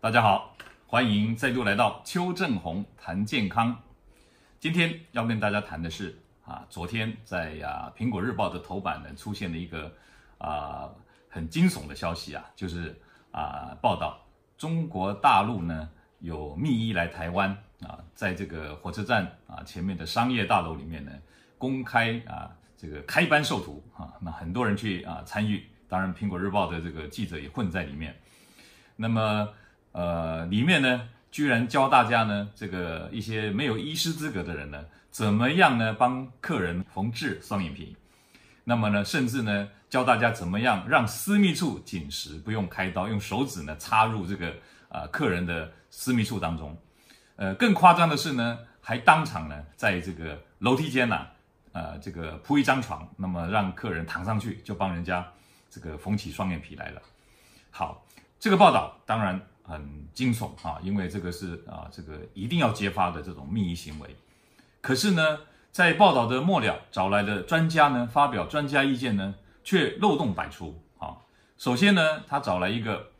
大家好，欢迎再度来到邱正红谈健康。今天要跟大家谈的是啊，昨天在呀《苹果日报》的头版呢出现了一个啊很惊悚的消息啊，就是啊报道中国大陆呢有密医来台湾啊，在这个火车站啊前面的商业大楼里面呢公开啊这个开班授徒啊，那很多人去啊参与，当然《苹果日报》的这个记者也混在里面，那么。呃，里面呢，居然教大家呢，这个一些没有医师资格的人呢，怎么样呢，帮客人缝制双眼皮？那么呢，甚至呢，教大家怎么样让私密处紧实，不用开刀，用手指呢插入这个啊、呃、客人的私密处当中。呃，更夸张的是呢，还当场呢，在这个楼梯间呐、啊，呃，这个铺一张床，那么让客人躺上去，就帮人家这个缝起双眼皮来了。好，这个报道当然。很惊悚啊，因为这个是啊，这个一定要揭发的这种秘密行为。可是呢，在报道的末了，找来的专家呢，发表专家意见呢，却漏洞百出啊。首先呢，他找来一个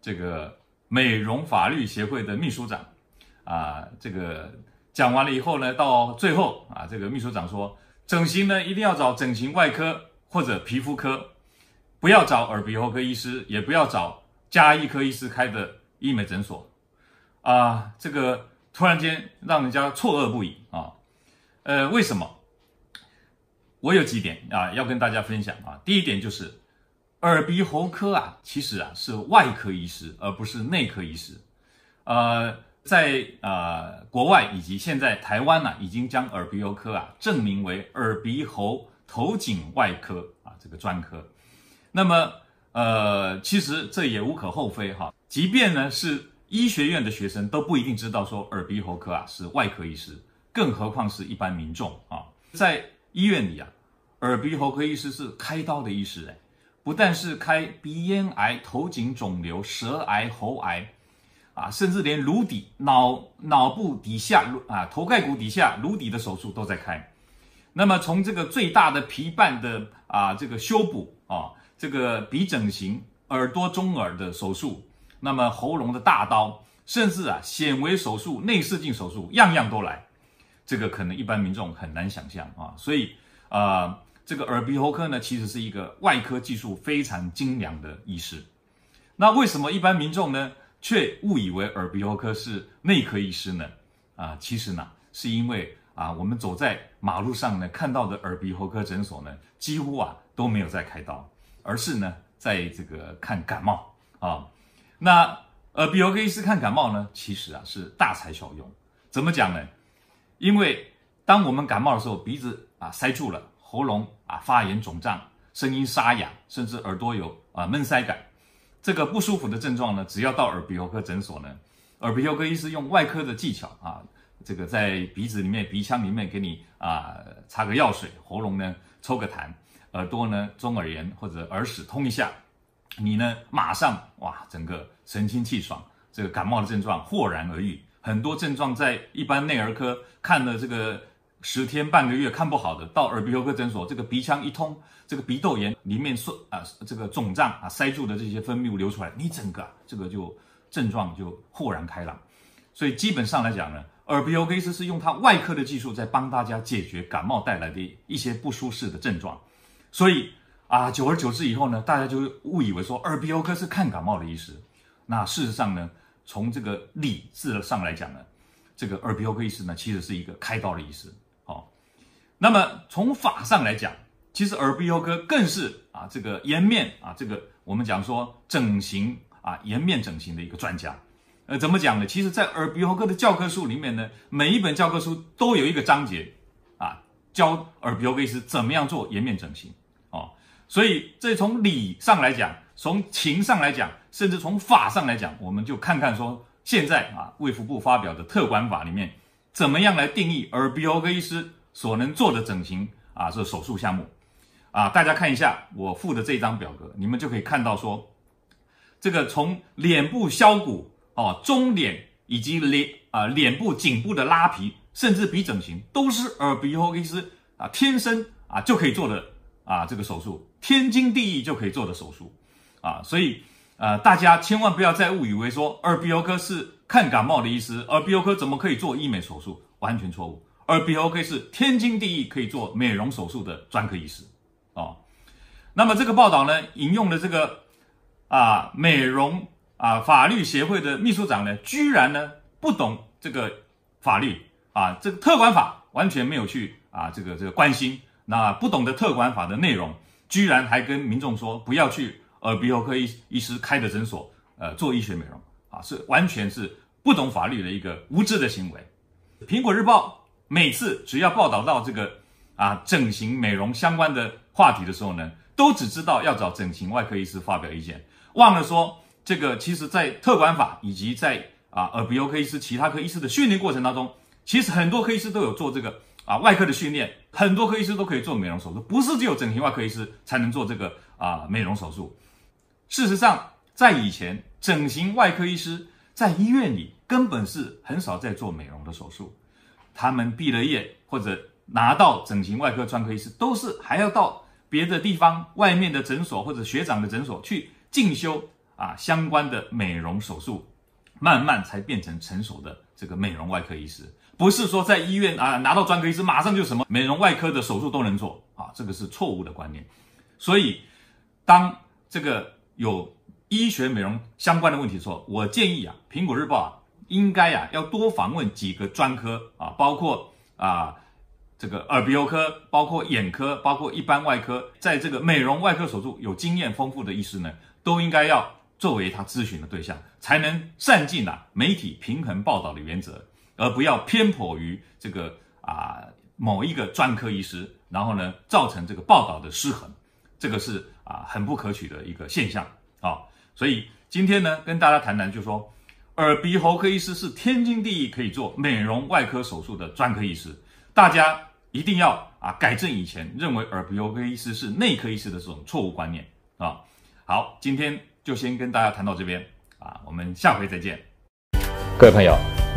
这个美容法律协会的秘书长啊，这个讲完了以后呢，到最后啊，这个秘书长说，整形呢一定要找整形外科或者皮肤科，不要找耳鼻喉科医师，也不要找家医科医师开的。医美诊所，啊，这个突然间让人家错愕不已啊，呃，为什么？我有几点啊要跟大家分享啊。第一点就是，耳鼻喉科啊，其实啊是外科医师，而不是内科医师。呃，在、呃、国外以及现在台湾呢、已经将耳鼻喉科啊正名为耳鼻喉头颈外科啊这个专科。那么，呃，其实这也无可厚非哈。即便呢是医学院的学生都不一定知道说耳鼻喉科啊是外科医师，更何况是一般民众啊。在医院里啊，耳鼻喉科医师是开刀的医师哎，不但是开鼻咽癌、头颈肿瘤、舌癌、喉癌啊，甚至连颅底、脑脑部底下啊头盖骨底下颅底的手术都在开。那么从这个最大的皮瓣的啊这个修补啊，这个鼻整形、耳朵中耳的手术。那么喉咙的大刀，甚至啊显微手术、内视镜手术，样样都来，这个可能一般民众很难想象啊。所以啊、呃，这个耳鼻喉科呢，其实是一个外科技术非常精良的医师。那为什么一般民众呢，却误以为耳鼻喉科是内科医师呢？啊，其实呢，是因为啊，我们走在马路上呢，看到的耳鼻喉科诊所呢，几乎啊都没有在开刀，而是呢，在这个看感冒啊。那耳鼻喉科医师看感冒呢，其实啊是大材小用。怎么讲呢？因为当我们感冒的时候，鼻子啊塞住了，喉咙啊发炎肿胀，声音沙哑，甚至耳朵有啊闷塞感，这个不舒服的症状呢，只要到耳鼻喉科诊所呢，耳鼻喉科医师用外科的技巧啊，这个在鼻子里面、鼻腔里面给你啊擦个药水，喉咙呢抽个痰，耳朵呢中耳炎或者耳屎通一下。你呢？马上哇，整个神清气爽，这个感冒的症状豁然而愈。很多症状在一般内儿科看了这个十天半个月看不好的，到耳鼻喉科诊所，这个鼻腔一通，这个鼻窦炎里面说啊，这个肿胀啊塞住的这些分泌物流出来，你整个这个就症状就豁然开朗。所以基本上来讲呢，耳鼻喉科医师是用他外科的技术在帮大家解决感冒带来的一些不舒适的症状，所以。啊，久而久之以后呢，大家就误以为说耳鼻喉科是看感冒的医师。那事实上呢，从这个理智上来讲呢，这个耳鼻喉科医师呢，其实是一个开刀的医师。哦，那么从法上来讲，其实耳鼻喉科更是啊这个颜面啊这个我们讲说整形啊颜面整形的一个专家。呃，怎么讲呢？其实，在耳鼻喉科的教科书里面呢，每一本教科书都有一个章节啊，教耳鼻喉科医师怎么样做颜面整形。所以，这从理上来讲，从情上来讲，甚至从法上来讲，我们就看看说，现在啊，卫福部发表的特管法里面，怎么样来定义耳鼻喉科医师所能做的整形啊，这手术项目。啊，大家看一下我附的这张表格，你们就可以看到说，这个从脸部削骨哦，中脸以及脸啊脸部颈部的拉皮，甚至鼻整形，都是耳鼻喉科医师啊天生啊就可以做的啊这个手术。天经地义就可以做的手术，啊，所以呃，大家千万不要再误以为说耳鼻喉科是看感冒的医师，耳鼻喉科怎么可以做医美手术？完全错误，耳鼻喉科是天经地义可以做美容手术的专科医师啊。那么这个报道呢，引用了这个啊美容啊法律协会的秘书长呢，居然呢不懂这个法律啊，这个特管法完全没有去啊这个这个关心，那不懂得特管法的内容，居然还跟民众说不要去。耳鼻喉科医医师开的诊所，呃，做医学美容啊，是完全是不懂法律的一个无知的行为。苹果日报每次只要报道到这个啊整形美容相关的话题的时候呢，都只知道要找整形外科医师发表意见，忘了说这个其实在特管法以及在啊耳鼻喉科医师其他科医师的训练过程当中，其实很多科医师都有做这个啊外科的训练，很多科医师都可以做美容手术，不是只有整形外科医师才能做这个啊美容手术。事实上，在以前，整形外科医师在医院里根本是很少在做美容的手术。他们毕了业或者拿到整形外科专科医师，都是还要到别的地方、外面的诊所或者学长的诊所去进修啊相关的美容手术，慢慢才变成成熟的这个美容外科医师。不是说在医院啊拿到专科医师，马上就什么美容外科的手术都能做啊，这个是错误的观念。所以，当这个有医学美容相关的问题的时候，我建议啊，苹果日报啊，应该啊要多访问几个专科啊，包括啊这个耳鼻喉科，包括眼科，包括一般外科，在这个美容外科手术有经验丰富的医师呢，都应该要作为他咨询的对象，才能善尽啊媒体平衡报道的原则，而不要偏颇于这个啊某一个专科医师，然后呢造成这个报道的失衡。这个是啊很不可取的一个现象啊，所以今天呢跟大家谈谈，就说耳鼻喉科医师是天经地义可以做美容外科手术的专科医师，大家一定要啊改正以前认为耳鼻喉科医师是内科医师的这种错误观念啊。好，今天就先跟大家谈到这边啊，我们下回再见。各位朋友，